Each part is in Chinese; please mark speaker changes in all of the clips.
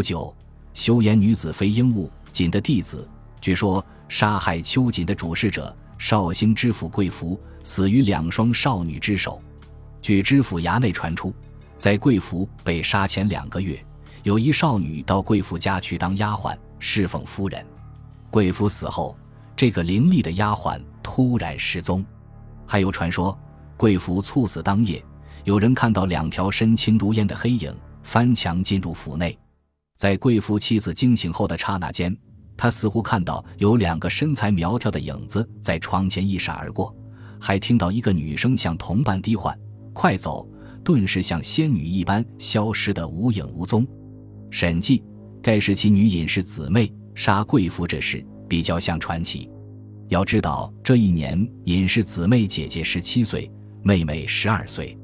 Speaker 1: 不久，修颜女子飞鹦鹉锦的弟子，据说杀害秋瑾的主事者绍兴知府贵福死于两双少女之手。据知府衙内传出，在贵福被杀前两个月，有一少女到贵福家去当丫鬟侍奉夫人。贵福死后，这个伶俐的丫鬟突然失踪。还有传说，贵福猝死当夜。有人看到两条身轻如燕的黑影翻墙进入府内，在贵妇妻子惊醒后的刹那间，他似乎看到有两个身材苗条的影子在床前一闪而过，还听到一个女声向同伴低唤：“快走！”顿时像仙女一般消失得无影无踪。审计，该时期女隐士姊妹杀贵妇这事比较像传奇。要知道，这一年隐士姊妹姐姐十七岁，妹妹十二岁。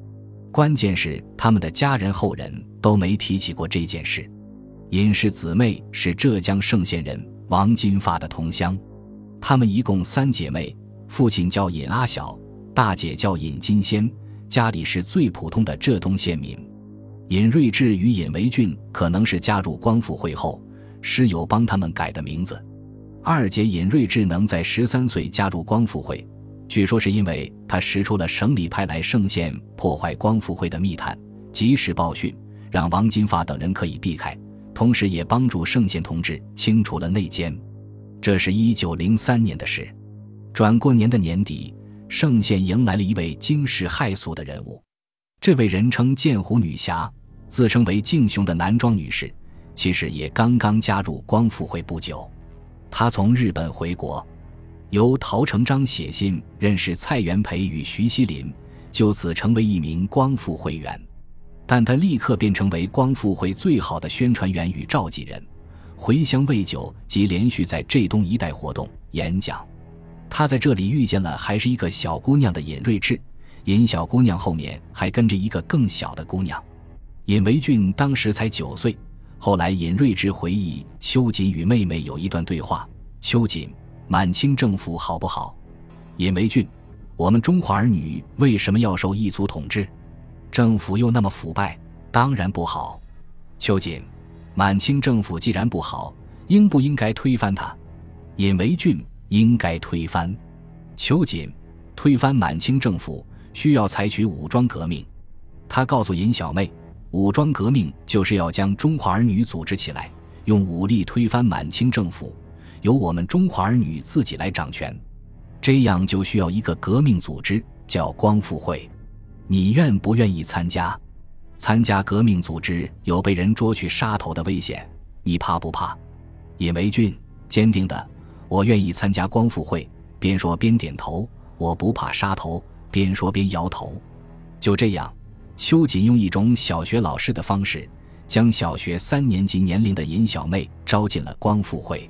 Speaker 1: 关键是他们的家人后人都没提起过这件事。尹氏姊妹是浙江盛县人王金发的同乡，她们一共三姐妹，父亲叫尹阿晓，大姐叫尹金仙，家里是最普通的浙东县民。尹瑞智与尹维俊可能是加入光复会后师友帮他们改的名字。二姐尹瑞智能在十三岁加入光复会。据说是因为他识出了省里派来盛县破坏光复会的密探，及时报讯，让王金发等人可以避开，同时也帮助盛县同志清除了内奸。这是一九零三年的事。转过年的年底，盛县迎来了一位惊世骇俗的人物。这位人称“剑湖女侠”，自称为敬雄的男装女士，其实也刚刚加入光复会不久。她从日本回国。由陶成章写信认识蔡元培与徐锡林，就此成为一名光复会员。但他立刻便成为光复会最好的宣传员与召集人，回乡未久即连续在浙东一带活动演讲。他在这里遇见了还是一个小姑娘的尹瑞智，尹小姑娘后面还跟着一个更小的姑娘。尹维俊当时才九岁。后来尹瑞智回忆，秋瑾与妹妹有一段对话：秋瑾。满清政府好不好？尹维俊，我们中华儿女为什么要受异族统治？政府又那么腐败，当然不好。秋瑾，满清政府既然不好，应不应该推翻它？尹维俊，应该推翻。秋瑾，推翻满清政府需要采取武装革命。他告诉尹小妹，武装革命就是要将中华儿女组织起来，用武力推翻满清政府。由我们中华儿女自己来掌权，这样就需要一个革命组织，叫光复会。你愿不愿意参加？参加革命组织有被人捉去杀头的危险，你怕不怕？尹维俊坚定的，我愿意参加光复会。边说边点头，我不怕杀头。边说边摇头。就这样，秋瑾用一种小学老师的方式，将小学三年级年龄的尹小妹招进了光复会。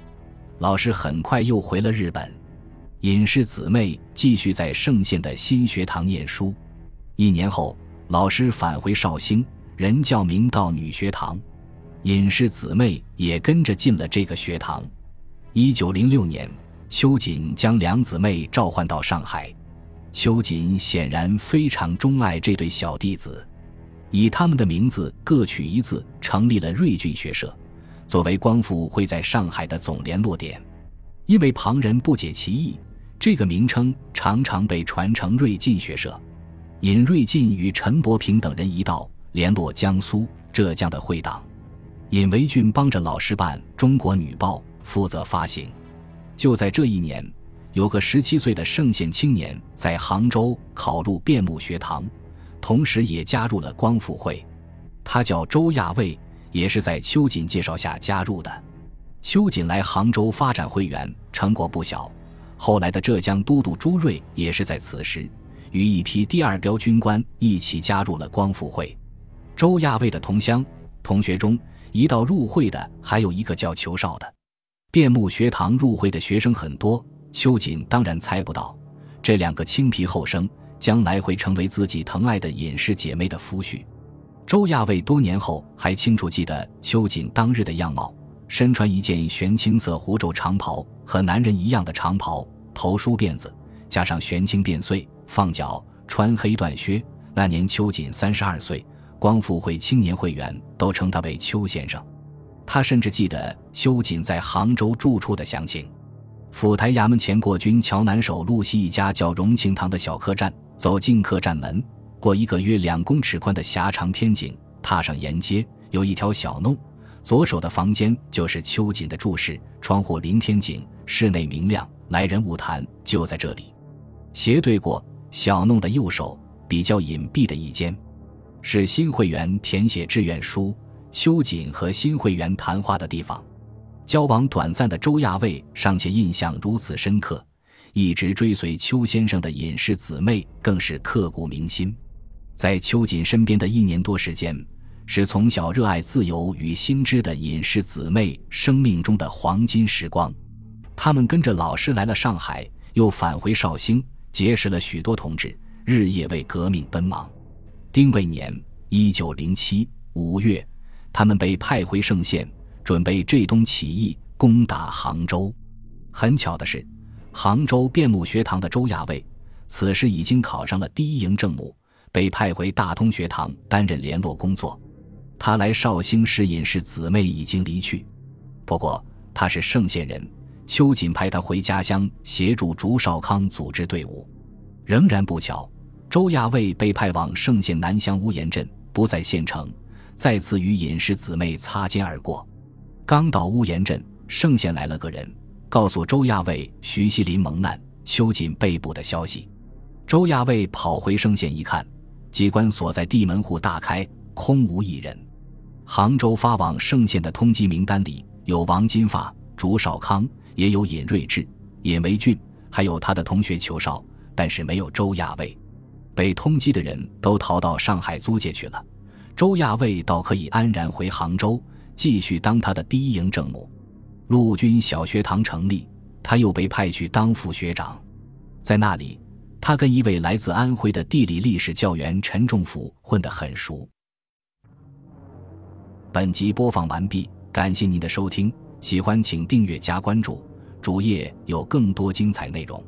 Speaker 1: 老师很快又回了日本，尹氏姊妹继续在盛县的新学堂念书。一年后，老师返回绍兴，任教明道女学堂，尹氏姊妹也跟着进了这个学堂。一九零六年，秋瑾将两姊妹召唤到上海，秋瑾显然非常钟爱这对小弟子，以他们的名字各取一字，成立了瑞俊学社。作为光复会在上海的总联络点，因为旁人不解其意，这个名称常常被传成瑞进学社。尹瑞进与陈伯平等人一道联络江苏、浙江的会党。尹维俊帮着老师办《中国女报》，负责发行。就在这一年，有个十七岁的圣县青年在杭州考入辩木学堂，同时也加入了光复会。他叫周亚卫。也是在秋瑾介绍下加入的。秋瑾来杭州发展会员，成果不小。后来的浙江都督朱瑞也是在此时，与一批第二标军官一起加入了光复会。周亚卫的同乡同学中，一道入会的还有一个叫裘少的。辩木学堂入会的学生很多，秋瑾当然猜不到，这两个青皮后生将来会成为自己疼爱的隐士姐妹的夫婿。周亚卫多年后还清楚记得秋瑾当日的样貌，身穿一件玄青色狐皱长袍，和男人一样的长袍，头梳辫子，加上玄青辫穗，放脚，穿黑缎靴。那年秋瑾三十二岁，光复会青年会员都称他为邱先生。他甚至记得秋瑾在杭州住处的详情。府台衙门前过军桥南首路西一家叫荣庆堂的小客栈，走进客栈门，过一个约两公尺宽的狭长天井，踏上沿街，有一条小弄，左手的房间就是秋瑾的住室，窗户临天井，室内明亮，来人勿谈，就在这里。斜对过小弄的右手，比较隐蔽的一间，是新会员填写志愿书。秋瑾和新会员谈话的地方，交往短暂的周亚卫尚且印象如此深刻，一直追随邱先生的隐士姊妹更是刻骨铭心。在秋瑾身边的一年多时间，是从小热爱自由与新知的隐士姊妹生命中的黄金时光。他们跟着老师来了上海，又返回绍兴，结识了许多同志，日夜为革命奔忙。丁未年（一九零七）五月。他们被派回嵊县，准备浙东起义，攻打杭州。很巧的是，杭州辩木学堂的周亚卫，此时已经考上了第一营正母，被派回大通学堂担任联络工作。他来绍兴时，隐士姊妹已经离去。不过他是嵊县人，秋瑾派他回家乡协助竹少康组织队伍。仍然不巧，周亚卫被派往圣县南乡乌岩镇，不在县城。再次与隐士姊妹擦肩而过，刚到乌岩镇，盛县来了个人，告诉周亚卫徐锡林蒙难，秋瑾被捕的消息。周亚卫跑回盛县一看，机关所在地门户大开，空无一人。杭州发往盛县的通缉名单里有王金发、朱少康，也有尹瑞智、尹维俊，还有他的同学裘少，但是没有周亚卫。被通缉的人都逃到上海租界去了。周亚卫倒可以安然回杭州，继续当他的第一营正母。陆军小学堂成立，他又被派去当副学长。在那里，他跟一位来自安徽的地理历史教员陈仲甫混得很熟。本集播放完毕，感谢您的收听，喜欢请订阅加关注，主页有更多精彩内容。